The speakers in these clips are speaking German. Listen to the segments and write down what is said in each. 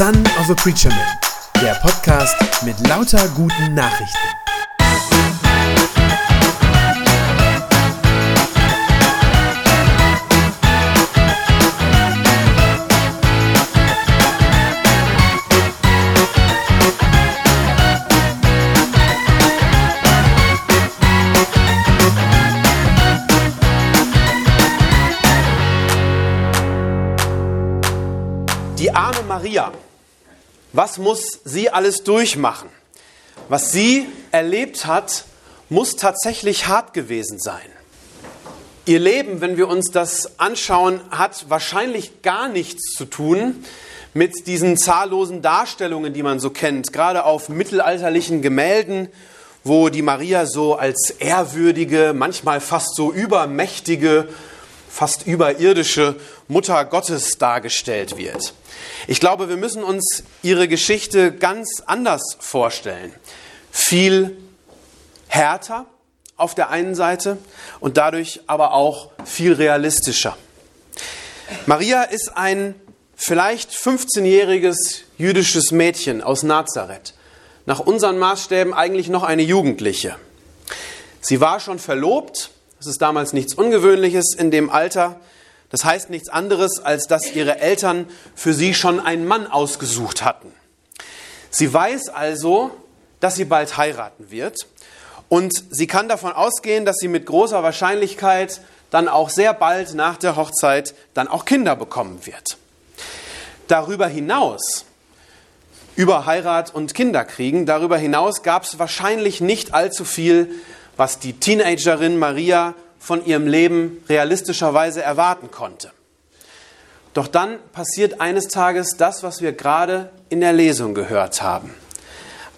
Son of a Preacher Man, der Podcast mit lauter guten Nachrichten. Die arme Maria, was muss sie alles durchmachen? Was sie erlebt hat, muss tatsächlich hart gewesen sein. Ihr Leben, wenn wir uns das anschauen, hat wahrscheinlich gar nichts zu tun mit diesen zahllosen Darstellungen, die man so kennt, gerade auf mittelalterlichen Gemälden, wo die Maria so als ehrwürdige, manchmal fast so übermächtige, fast überirdische Mutter Gottes dargestellt wird. Ich glaube, wir müssen uns ihre Geschichte ganz anders vorstellen. Viel härter auf der einen Seite und dadurch aber auch viel realistischer. Maria ist ein vielleicht 15-jähriges jüdisches Mädchen aus Nazareth. Nach unseren Maßstäben eigentlich noch eine Jugendliche. Sie war schon verlobt, das ist damals nichts Ungewöhnliches in dem Alter. Das heißt nichts anderes, als dass ihre Eltern für sie schon einen Mann ausgesucht hatten. Sie weiß also, dass sie bald heiraten wird und sie kann davon ausgehen, dass sie mit großer Wahrscheinlichkeit dann auch sehr bald nach der Hochzeit dann auch Kinder bekommen wird. Darüber hinaus, über Heirat und Kinderkriegen, darüber hinaus gab es wahrscheinlich nicht allzu viel, was die Teenagerin Maria von ihrem Leben realistischerweise erwarten konnte. Doch dann passiert eines Tages das, was wir gerade in der Lesung gehört haben.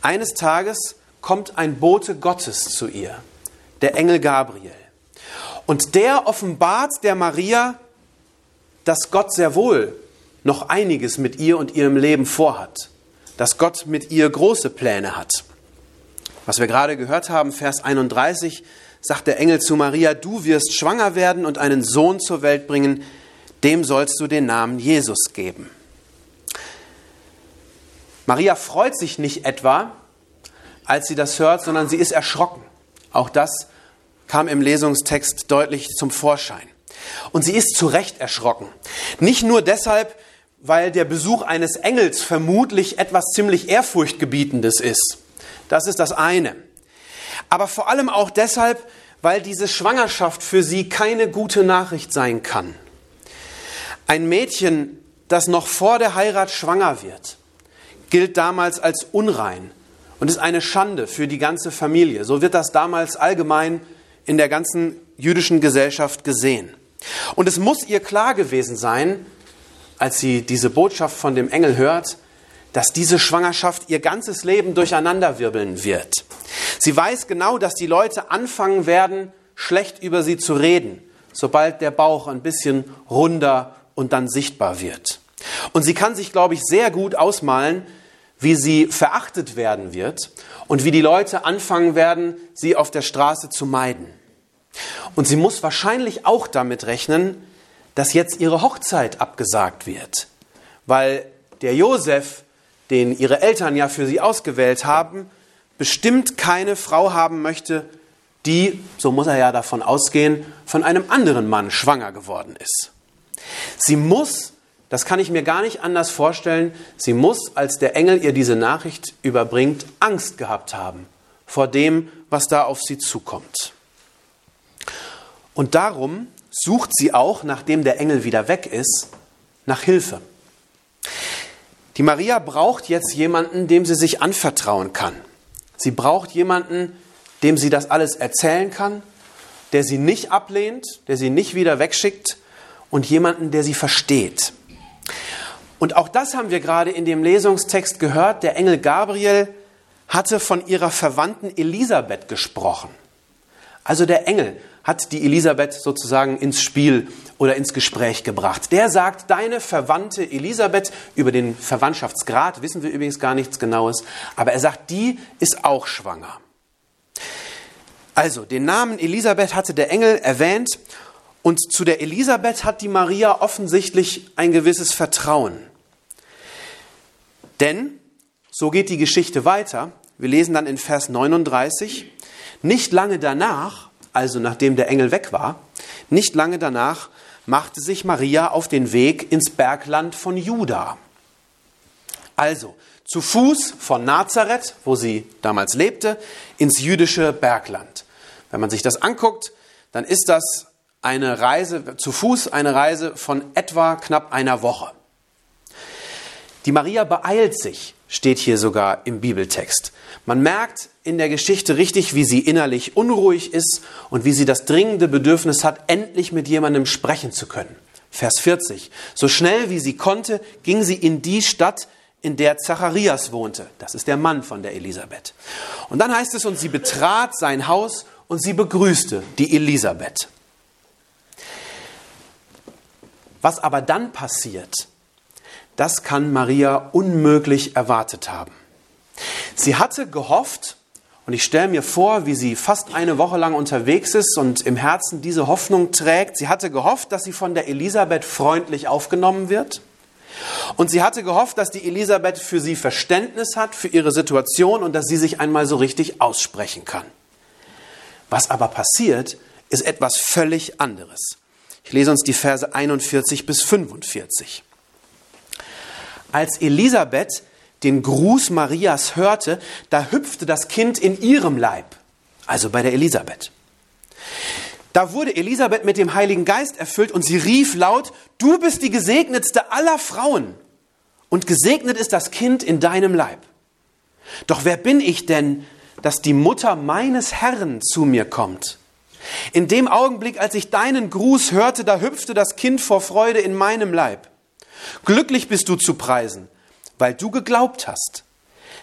Eines Tages kommt ein Bote Gottes zu ihr, der Engel Gabriel. Und der offenbart der Maria, dass Gott sehr wohl noch einiges mit ihr und ihrem Leben vorhat, dass Gott mit ihr große Pläne hat. Was wir gerade gehört haben, Vers 31, sagt der Engel zu Maria, du wirst schwanger werden und einen Sohn zur Welt bringen, dem sollst du den Namen Jesus geben. Maria freut sich nicht etwa, als sie das hört, sondern sie ist erschrocken. Auch das kam im Lesungstext deutlich zum Vorschein. Und sie ist zu Recht erschrocken. Nicht nur deshalb, weil der Besuch eines Engels vermutlich etwas ziemlich Ehrfurchtgebietendes ist. Das ist das eine. Aber vor allem auch deshalb, weil diese Schwangerschaft für sie keine gute Nachricht sein kann. Ein Mädchen, das noch vor der Heirat schwanger wird, gilt damals als unrein und ist eine Schande für die ganze Familie. So wird das damals allgemein in der ganzen jüdischen Gesellschaft gesehen. Und es muss ihr klar gewesen sein, als sie diese Botschaft von dem Engel hört, dass diese Schwangerschaft ihr ganzes Leben durcheinanderwirbeln wird. Sie weiß genau, dass die Leute anfangen werden, schlecht über sie zu reden, sobald der Bauch ein bisschen runder und dann sichtbar wird. Und sie kann sich, glaube ich, sehr gut ausmalen, wie sie verachtet werden wird und wie die Leute anfangen werden, sie auf der Straße zu meiden. Und sie muss wahrscheinlich auch damit rechnen, dass jetzt ihre Hochzeit abgesagt wird, weil der Josef den ihre Eltern ja für sie ausgewählt haben, bestimmt keine Frau haben möchte, die, so muss er ja davon ausgehen, von einem anderen Mann schwanger geworden ist. Sie muss, das kann ich mir gar nicht anders vorstellen, sie muss, als der Engel ihr diese Nachricht überbringt, Angst gehabt haben vor dem, was da auf sie zukommt. Und darum sucht sie auch, nachdem der Engel wieder weg ist, nach Hilfe. Die Maria braucht jetzt jemanden, dem sie sich anvertrauen kann. Sie braucht jemanden, dem sie das alles erzählen kann, der sie nicht ablehnt, der sie nicht wieder wegschickt und jemanden, der sie versteht. Und auch das haben wir gerade in dem Lesungstext gehört. Der Engel Gabriel hatte von ihrer Verwandten Elisabeth gesprochen. Also der Engel hat die Elisabeth sozusagen ins Spiel oder ins Gespräch gebracht. Der sagt, deine Verwandte Elisabeth, über den Verwandtschaftsgrad wissen wir übrigens gar nichts Genaues, aber er sagt, die ist auch schwanger. Also, den Namen Elisabeth hatte der Engel erwähnt und zu der Elisabeth hat die Maria offensichtlich ein gewisses Vertrauen. Denn, so geht die Geschichte weiter, wir lesen dann in Vers 39, nicht lange danach, also nachdem der Engel weg war, nicht lange danach machte sich Maria auf den Weg ins Bergland von Juda. Also zu Fuß von Nazareth, wo sie damals lebte, ins jüdische Bergland. Wenn man sich das anguckt, dann ist das eine Reise zu Fuß, eine Reise von etwa knapp einer Woche. Die Maria beeilt sich, steht hier sogar im Bibeltext. Man merkt in der Geschichte richtig, wie sie innerlich unruhig ist und wie sie das dringende Bedürfnis hat, endlich mit jemandem sprechen zu können. Vers 40. So schnell wie sie konnte, ging sie in die Stadt, in der Zacharias wohnte. Das ist der Mann von der Elisabeth. Und dann heißt es, und sie betrat sein Haus und sie begrüßte die Elisabeth. Was aber dann passiert, das kann Maria unmöglich erwartet haben. Sie hatte gehofft, und ich stelle mir vor, wie sie fast eine Woche lang unterwegs ist und im Herzen diese Hoffnung trägt. Sie hatte gehofft, dass sie von der Elisabeth freundlich aufgenommen wird. Und sie hatte gehofft, dass die Elisabeth für sie Verständnis hat, für ihre Situation und dass sie sich einmal so richtig aussprechen kann. Was aber passiert, ist etwas völlig anderes. Ich lese uns die Verse 41 bis 45. Als Elisabeth den Gruß Marias hörte, da hüpfte das Kind in ihrem Leib, also bei der Elisabeth. Da wurde Elisabeth mit dem Heiligen Geist erfüllt und sie rief laut, du bist die gesegnetste aller Frauen und gesegnet ist das Kind in deinem Leib. Doch wer bin ich denn, dass die Mutter meines Herrn zu mir kommt? In dem Augenblick, als ich deinen Gruß hörte, da hüpfte das Kind vor Freude in meinem Leib. Glücklich bist du zu preisen, weil du geglaubt hast.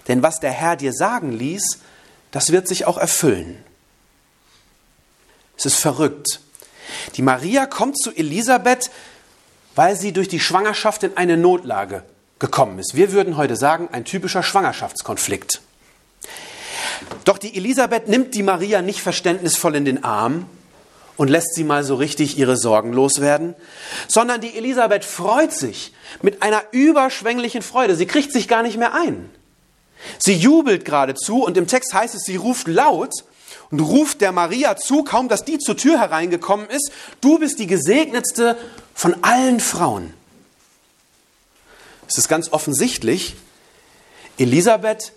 Denn was der Herr dir sagen ließ, das wird sich auch erfüllen. Es ist verrückt. Die Maria kommt zu Elisabeth, weil sie durch die Schwangerschaft in eine Notlage gekommen ist. Wir würden heute sagen, ein typischer Schwangerschaftskonflikt. Doch die Elisabeth nimmt die Maria nicht verständnisvoll in den Arm und lässt sie mal so richtig ihre Sorgen loswerden, sondern die Elisabeth freut sich mit einer überschwänglichen Freude. Sie kriegt sich gar nicht mehr ein. Sie jubelt geradezu und im Text heißt es, sie ruft laut und ruft der Maria zu, kaum dass die zur Tür hereingekommen ist, du bist die gesegnetste von allen Frauen. Es ist ganz offensichtlich, Elisabeth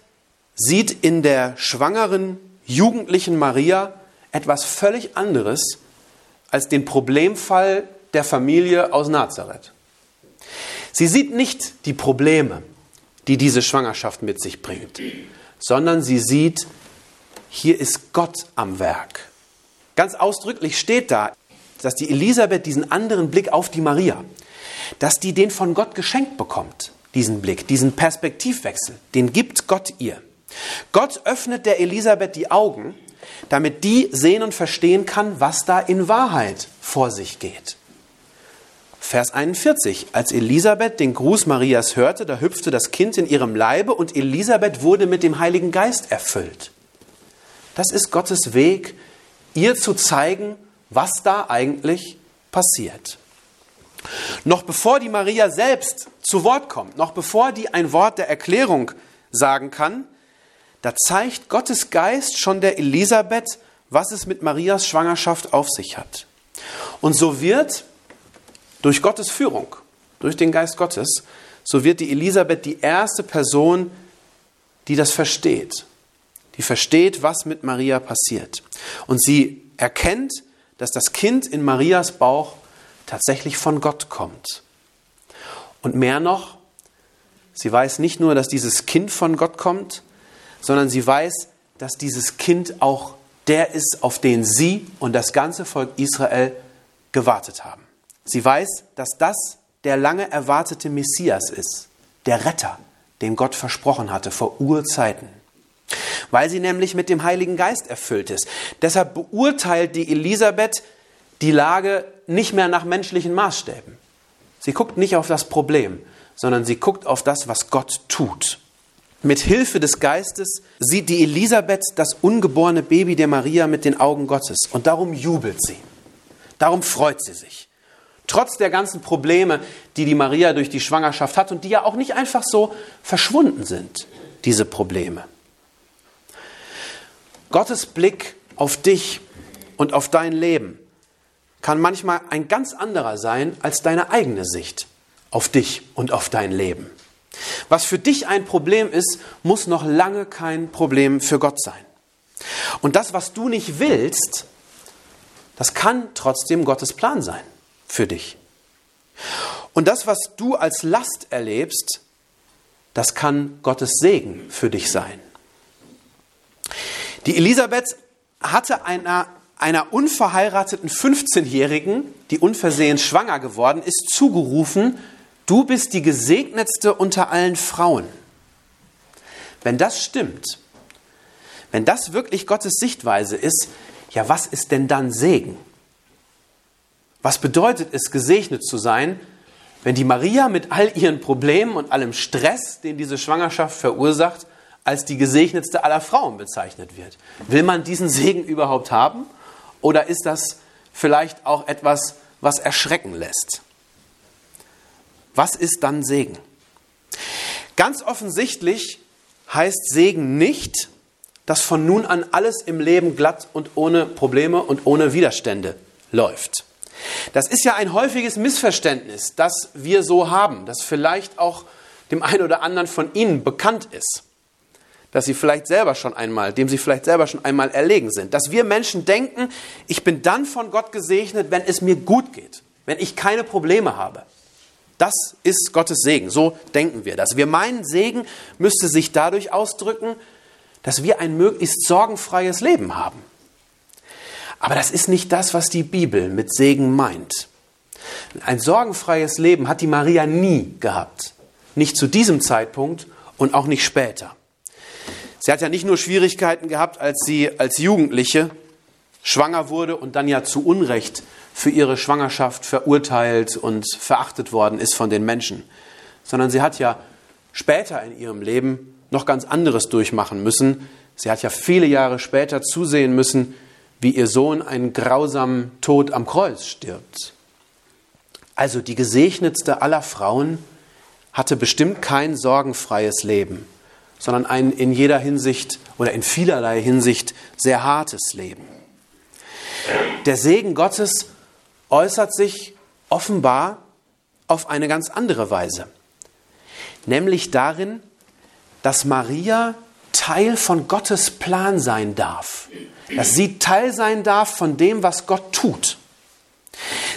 sieht in der schwangeren, jugendlichen Maria etwas völlig anderes als den Problemfall der Familie aus Nazareth. Sie sieht nicht die Probleme, die diese Schwangerschaft mit sich bringt, sondern sie sieht, hier ist Gott am Werk. Ganz ausdrücklich steht da, dass die Elisabeth diesen anderen Blick auf die Maria, dass die den von Gott geschenkt bekommt, diesen Blick, diesen Perspektivwechsel, den gibt Gott ihr. Gott öffnet der Elisabeth die Augen damit die sehen und verstehen kann, was da in Wahrheit vor sich geht. Vers 41. Als Elisabeth den Gruß Marias hörte, da hüpfte das Kind in ihrem Leibe und Elisabeth wurde mit dem Heiligen Geist erfüllt. Das ist Gottes Weg, ihr zu zeigen, was da eigentlich passiert. Noch bevor die Maria selbst zu Wort kommt, noch bevor die ein Wort der Erklärung sagen kann, da zeigt Gottes Geist schon der Elisabeth, was es mit Marias Schwangerschaft auf sich hat. Und so wird durch Gottes Führung, durch den Geist Gottes, so wird die Elisabeth die erste Person, die das versteht. Die versteht, was mit Maria passiert. Und sie erkennt, dass das Kind in Marias Bauch tatsächlich von Gott kommt. Und mehr noch, sie weiß nicht nur, dass dieses Kind von Gott kommt, sondern sie weiß, dass dieses Kind auch der ist, auf den sie und das ganze Volk Israel gewartet haben. Sie weiß, dass das der lange erwartete Messias ist, der Retter, den Gott versprochen hatte vor Urzeiten. Weil sie nämlich mit dem Heiligen Geist erfüllt ist. Deshalb beurteilt die Elisabeth die Lage nicht mehr nach menschlichen Maßstäben. Sie guckt nicht auf das Problem, sondern sie guckt auf das, was Gott tut. Mit Hilfe des Geistes sieht die Elisabeth das ungeborene Baby der Maria mit den Augen Gottes und darum jubelt sie. Darum freut sie sich. Trotz der ganzen Probleme, die die Maria durch die Schwangerschaft hat und die ja auch nicht einfach so verschwunden sind, diese Probleme. Gottes Blick auf dich und auf dein Leben kann manchmal ein ganz anderer sein als deine eigene Sicht auf dich und auf dein Leben. Was für dich ein Problem ist, muss noch lange kein Problem für Gott sein. Und das, was du nicht willst, das kann trotzdem Gottes Plan sein für dich. Und das, was du als Last erlebst, das kann Gottes Segen für dich sein. Die Elisabeth hatte einer, einer unverheirateten 15-Jährigen, die unversehens schwanger geworden ist, zugerufen, du bist die gesegnetste unter allen Frauen. Wenn das stimmt, wenn das wirklich Gottes Sichtweise ist, ja, was ist denn dann Segen? Was bedeutet es, gesegnet zu sein, wenn die Maria mit all ihren Problemen und allem Stress, den diese Schwangerschaft verursacht, als die gesegnetste aller Frauen bezeichnet wird? Will man diesen Segen überhaupt haben? Oder ist das vielleicht auch etwas, was erschrecken lässt? Was ist dann Segen? Ganz offensichtlich heißt Segen nicht, dass von nun an alles im Leben glatt und ohne Probleme und ohne Widerstände läuft. Das ist ja ein häufiges Missverständnis, das wir so haben, das vielleicht auch dem einen oder anderen von Ihnen bekannt ist, dass Sie vielleicht selber schon einmal, dem Sie vielleicht selber schon einmal erlegen sind, dass wir Menschen denken, ich bin dann von Gott gesegnet, wenn es mir gut geht, wenn ich keine Probleme habe. Das ist Gottes Segen. So denken wir das. Wir meinen, Segen müsste sich dadurch ausdrücken, dass wir ein möglichst sorgenfreies Leben haben. Aber das ist nicht das, was die Bibel mit Segen meint. Ein sorgenfreies Leben hat die Maria nie gehabt. Nicht zu diesem Zeitpunkt und auch nicht später. Sie hat ja nicht nur Schwierigkeiten gehabt, als sie als Jugendliche schwanger wurde und dann ja zu Unrecht für ihre Schwangerschaft verurteilt und verachtet worden ist von den Menschen, sondern sie hat ja später in ihrem Leben noch ganz anderes durchmachen müssen. Sie hat ja viele Jahre später zusehen müssen, wie ihr Sohn einen grausamen Tod am Kreuz stirbt. Also die gesegnetste aller Frauen hatte bestimmt kein sorgenfreies Leben, sondern ein in jeder Hinsicht oder in vielerlei Hinsicht sehr hartes Leben. Der Segen Gottes äußert sich offenbar auf eine ganz andere Weise, nämlich darin, dass Maria Teil von Gottes Plan sein darf, dass sie Teil sein darf von dem, was Gott tut.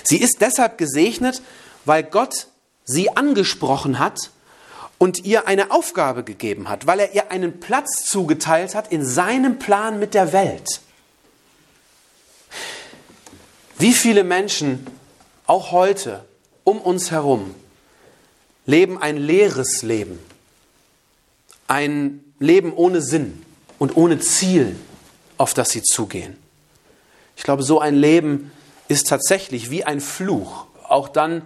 Sie ist deshalb gesegnet, weil Gott sie angesprochen hat und ihr eine Aufgabe gegeben hat, weil er ihr einen Platz zugeteilt hat in seinem Plan mit der Welt. Wie viele Menschen, auch heute, um uns herum, leben ein leeres Leben, ein Leben ohne Sinn und ohne Ziel, auf das sie zugehen. Ich glaube, so ein Leben ist tatsächlich wie ein Fluch, auch dann,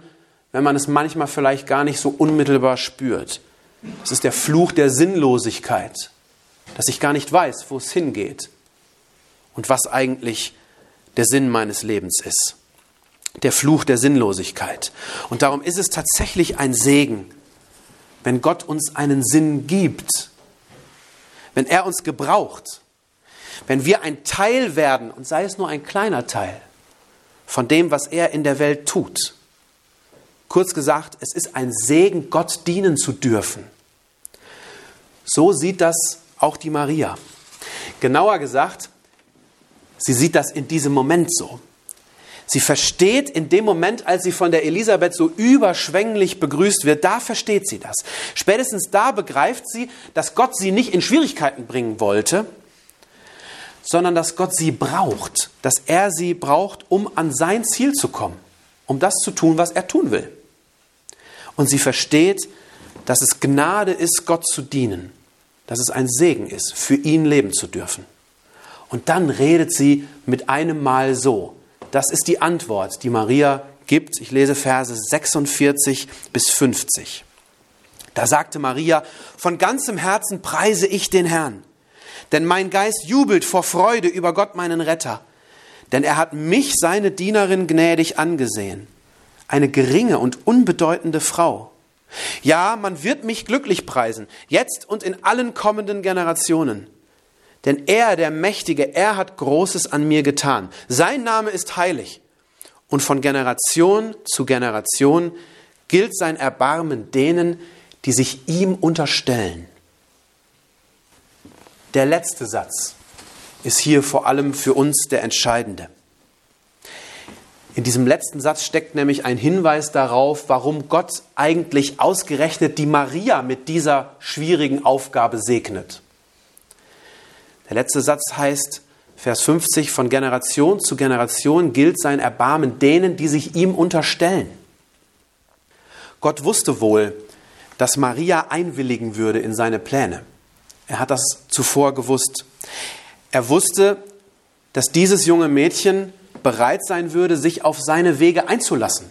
wenn man es manchmal vielleicht gar nicht so unmittelbar spürt. Es ist der Fluch der Sinnlosigkeit, dass ich gar nicht weiß, wo es hingeht und was eigentlich der Sinn meines Lebens ist. Der Fluch der Sinnlosigkeit. Und darum ist es tatsächlich ein Segen, wenn Gott uns einen Sinn gibt, wenn er uns gebraucht, wenn wir ein Teil werden, und sei es nur ein kleiner Teil, von dem, was er in der Welt tut. Kurz gesagt, es ist ein Segen, Gott dienen zu dürfen. So sieht das auch die Maria. Genauer gesagt, sie sieht das in diesem Moment so. Sie versteht in dem Moment, als sie von der Elisabeth so überschwänglich begrüßt wird, da versteht sie das. Spätestens da begreift sie, dass Gott sie nicht in Schwierigkeiten bringen wollte, sondern dass Gott sie braucht, dass er sie braucht, um an sein Ziel zu kommen, um das zu tun, was er tun will. Und sie versteht, dass es Gnade ist, Gott zu dienen, dass es ein Segen ist, für ihn leben zu dürfen. Und dann redet sie mit einem Mal so, das ist die Antwort, die Maria gibt. Ich lese Verse 46 bis 50. Da sagte Maria, von ganzem Herzen preise ich den Herrn, denn mein Geist jubelt vor Freude über Gott meinen Retter, denn er hat mich, seine Dienerin, gnädig angesehen. eine geringe und unbedeutende Frau. Ja, man wird mich glücklich preisen, jetzt und in allen kommenden Generationen. Denn er, der Mächtige, er hat Großes an mir getan. Sein Name ist heilig. Und von Generation zu Generation gilt sein Erbarmen denen, die sich ihm unterstellen. Der letzte Satz ist hier vor allem für uns der entscheidende. In diesem letzten Satz steckt nämlich ein Hinweis darauf, warum Gott eigentlich ausgerechnet die Maria mit dieser schwierigen Aufgabe segnet. Der letzte Satz heißt, Vers 50, von Generation zu Generation gilt sein Erbarmen denen, die sich ihm unterstellen. Gott wusste wohl, dass Maria einwilligen würde in seine Pläne. Er hat das zuvor gewusst. Er wusste, dass dieses junge Mädchen bereit sein würde, sich auf seine Wege einzulassen.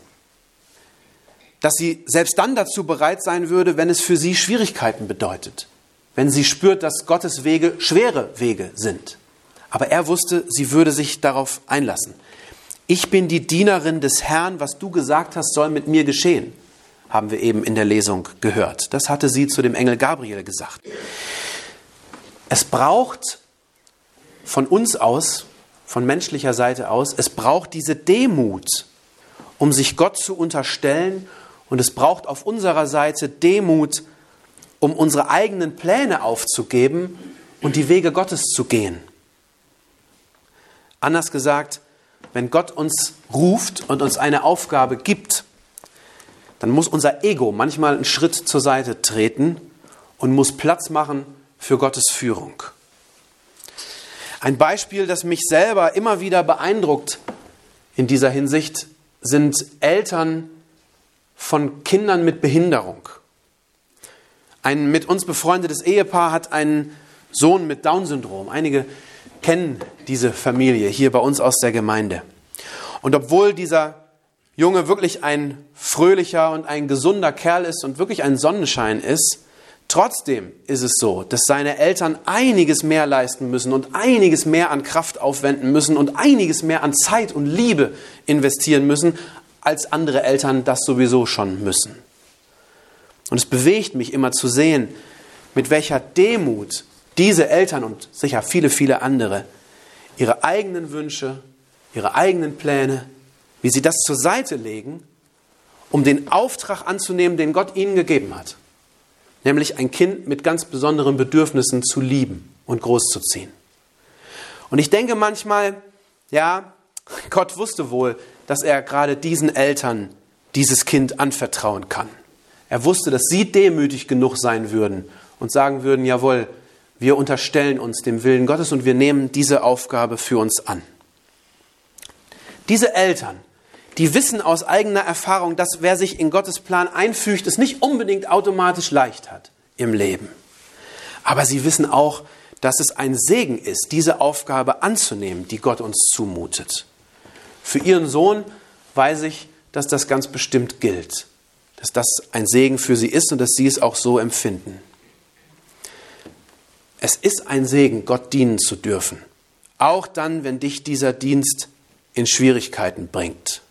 Dass sie selbst dann dazu bereit sein würde, wenn es für sie Schwierigkeiten bedeutet. Wenn sie spürt, dass Gottes Wege schwere Wege sind. Aber er wusste, sie würde sich darauf einlassen. Ich bin die Dienerin des Herrn, was du gesagt hast, soll mit mir geschehen, haben wir eben in der Lesung gehört. Das hatte sie zu dem Engel Gabriel gesagt. Es braucht von uns aus, von menschlicher Seite aus, es braucht diese Demut, um sich Gott zu unterstellen und es braucht auf unserer Seite Demut, um unsere eigenen Pläne aufzugeben und die Wege Gottes zu gehen. Anders gesagt, wenn Gott uns ruft und uns eine Aufgabe gibt, dann muss unser Ego manchmal einen Schritt zur Seite treten und muss Platz machen für Gottes Führung. Ein Beispiel, das mich selber immer wieder beeindruckt in dieser Hinsicht, sind Eltern von Kindern mit Behinderung. Ein mit uns befreundetes Ehepaar hat einen Sohn mit Down-Syndrom. Einige kennen diese Familie hier bei uns aus der Gemeinde. Und obwohl dieser Junge wirklich ein fröhlicher und ein gesunder Kerl ist und wirklich ein Sonnenschein ist, Trotzdem ist es so, dass seine Eltern einiges mehr leisten müssen und einiges mehr an Kraft aufwenden müssen und einiges mehr an Zeit und Liebe investieren müssen, als andere Eltern das sowieso schon müssen. Und es bewegt mich immer zu sehen, mit welcher Demut diese Eltern und sicher viele, viele andere ihre eigenen Wünsche, ihre eigenen Pläne, wie sie das zur Seite legen, um den Auftrag anzunehmen, den Gott ihnen gegeben hat nämlich ein Kind mit ganz besonderen Bedürfnissen zu lieben und großzuziehen. Und ich denke manchmal, ja, Gott wusste wohl, dass er gerade diesen Eltern dieses Kind anvertrauen kann. Er wusste, dass sie demütig genug sein würden und sagen würden, jawohl, wir unterstellen uns dem Willen Gottes und wir nehmen diese Aufgabe für uns an. Diese Eltern die wissen aus eigener Erfahrung, dass wer sich in Gottes Plan einfügt, es nicht unbedingt automatisch leicht hat im Leben. Aber sie wissen auch, dass es ein Segen ist, diese Aufgabe anzunehmen, die Gott uns zumutet. Für ihren Sohn weiß ich, dass das ganz bestimmt gilt, dass das ein Segen für sie ist und dass sie es auch so empfinden. Es ist ein Segen, Gott dienen zu dürfen, auch dann, wenn dich dieser Dienst in Schwierigkeiten bringt.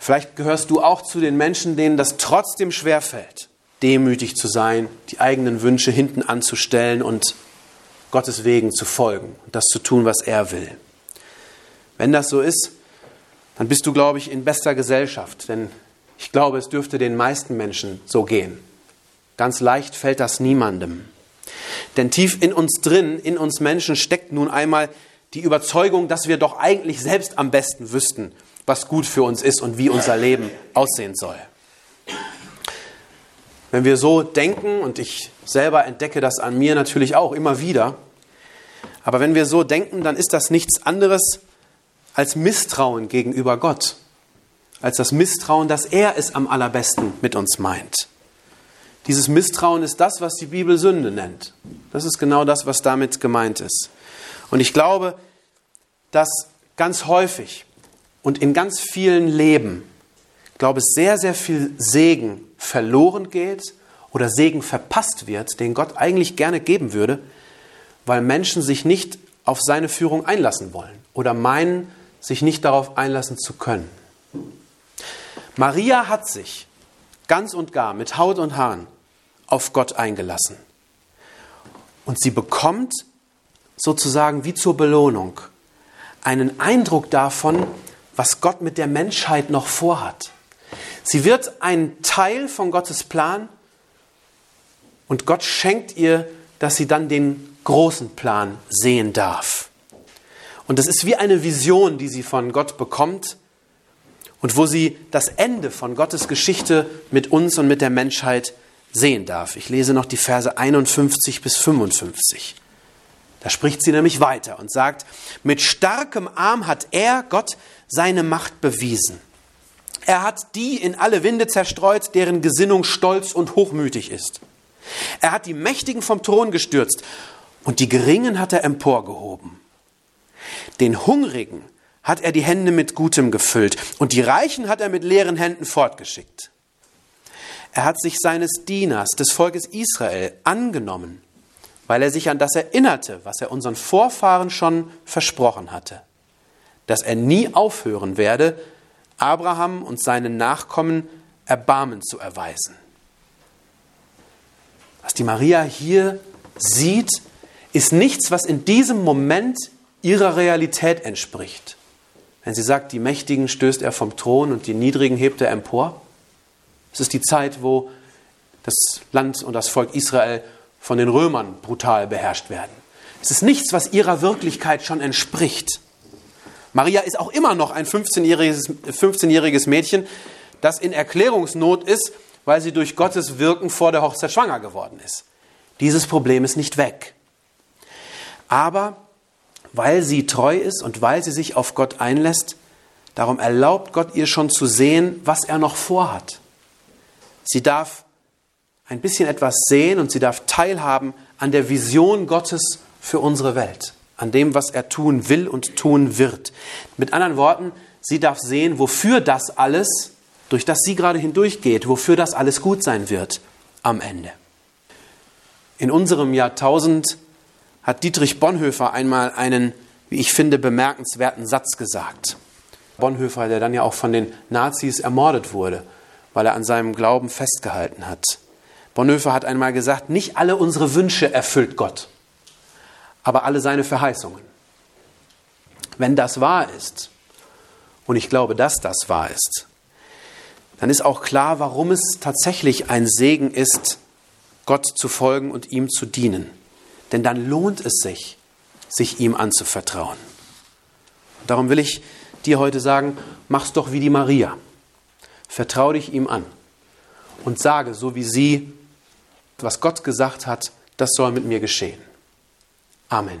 Vielleicht gehörst du auch zu den Menschen, denen das trotzdem schwerfällt, demütig zu sein, die eigenen Wünsche hinten anzustellen und Gottes Wegen zu folgen und das zu tun, was er will. Wenn das so ist, dann bist du, glaube ich, in bester Gesellschaft, denn ich glaube, es dürfte den meisten Menschen so gehen. Ganz leicht fällt das niemandem. Denn tief in uns drin, in uns Menschen steckt nun einmal die Überzeugung, dass wir doch eigentlich selbst am besten wüssten, was gut für uns ist und wie unser Leben aussehen soll. Wenn wir so denken, und ich selber entdecke das an mir natürlich auch immer wieder, aber wenn wir so denken, dann ist das nichts anderes als Misstrauen gegenüber Gott, als das Misstrauen, dass er es am allerbesten mit uns meint. Dieses Misstrauen ist das, was die Bibel Sünde nennt. Das ist genau das, was damit gemeint ist. Und ich glaube, dass ganz häufig und in ganz vielen Leben, glaube ich, sehr, sehr viel Segen verloren geht oder Segen verpasst wird, den Gott eigentlich gerne geben würde, weil Menschen sich nicht auf seine Führung einlassen wollen oder meinen, sich nicht darauf einlassen zu können. Maria hat sich ganz und gar mit Haut und Haaren auf Gott eingelassen. Und sie bekommt sozusagen wie zur Belohnung einen Eindruck davon, was Gott mit der Menschheit noch vorhat. Sie wird ein Teil von Gottes Plan und Gott schenkt ihr, dass sie dann den großen Plan sehen darf. Und das ist wie eine Vision, die sie von Gott bekommt und wo sie das Ende von Gottes Geschichte mit uns und mit der Menschheit sehen darf. Ich lese noch die Verse 51 bis 55. Da spricht sie nämlich weiter und sagt, mit starkem Arm hat er, Gott, seine Macht bewiesen. Er hat die in alle Winde zerstreut, deren Gesinnung stolz und hochmütig ist. Er hat die Mächtigen vom Thron gestürzt und die Geringen hat er emporgehoben. Den Hungrigen hat er die Hände mit Gutem gefüllt und die Reichen hat er mit leeren Händen fortgeschickt. Er hat sich seines Dieners, des Volkes Israel, angenommen, weil er sich an das erinnerte, was er unseren Vorfahren schon versprochen hatte, dass er nie aufhören werde, Abraham und seinen Nachkommen Erbarmen zu erweisen. Was die Maria hier sieht, ist nichts, was in diesem Moment ihrer Realität entspricht. Wenn sie sagt, die Mächtigen stößt er vom Thron und die Niedrigen hebt er empor. Es ist die Zeit, wo das Land und das Volk Israel von den Römern brutal beherrscht werden. Es ist nichts, was ihrer Wirklichkeit schon entspricht. Maria ist auch immer noch ein 15-jähriges 15 Mädchen, das in Erklärungsnot ist, weil sie durch Gottes Wirken vor der Hochzeit schwanger geworden ist. Dieses Problem ist nicht weg. Aber weil sie treu ist und weil sie sich auf Gott einlässt, darum erlaubt Gott ihr schon zu sehen, was er noch vorhat. Sie darf ein bisschen etwas sehen und sie darf teilhaben an der Vision Gottes für unsere Welt, an dem, was er tun will und tun wird. Mit anderen Worten, sie darf sehen, wofür das alles, durch das sie gerade hindurchgeht, wofür das alles gut sein wird am Ende. In unserem Jahrtausend hat Dietrich Bonhoeffer einmal einen, wie ich finde, bemerkenswerten Satz gesagt. Bonhoeffer, der dann ja auch von den Nazis ermordet wurde, weil er an seinem Glauben festgehalten hat. Bonhoeffer hat einmal gesagt, nicht alle unsere Wünsche erfüllt Gott, aber alle seine Verheißungen. Wenn das wahr ist, und ich glaube, dass das wahr ist, dann ist auch klar, warum es tatsächlich ein Segen ist, Gott zu folgen und ihm zu dienen. Denn dann lohnt es sich, sich ihm anzuvertrauen. Darum will ich dir heute sagen, mach's doch wie die Maria. Vertrau dich ihm an und sage, so wie sie, was Gott gesagt hat, das soll mit mir geschehen. Amen.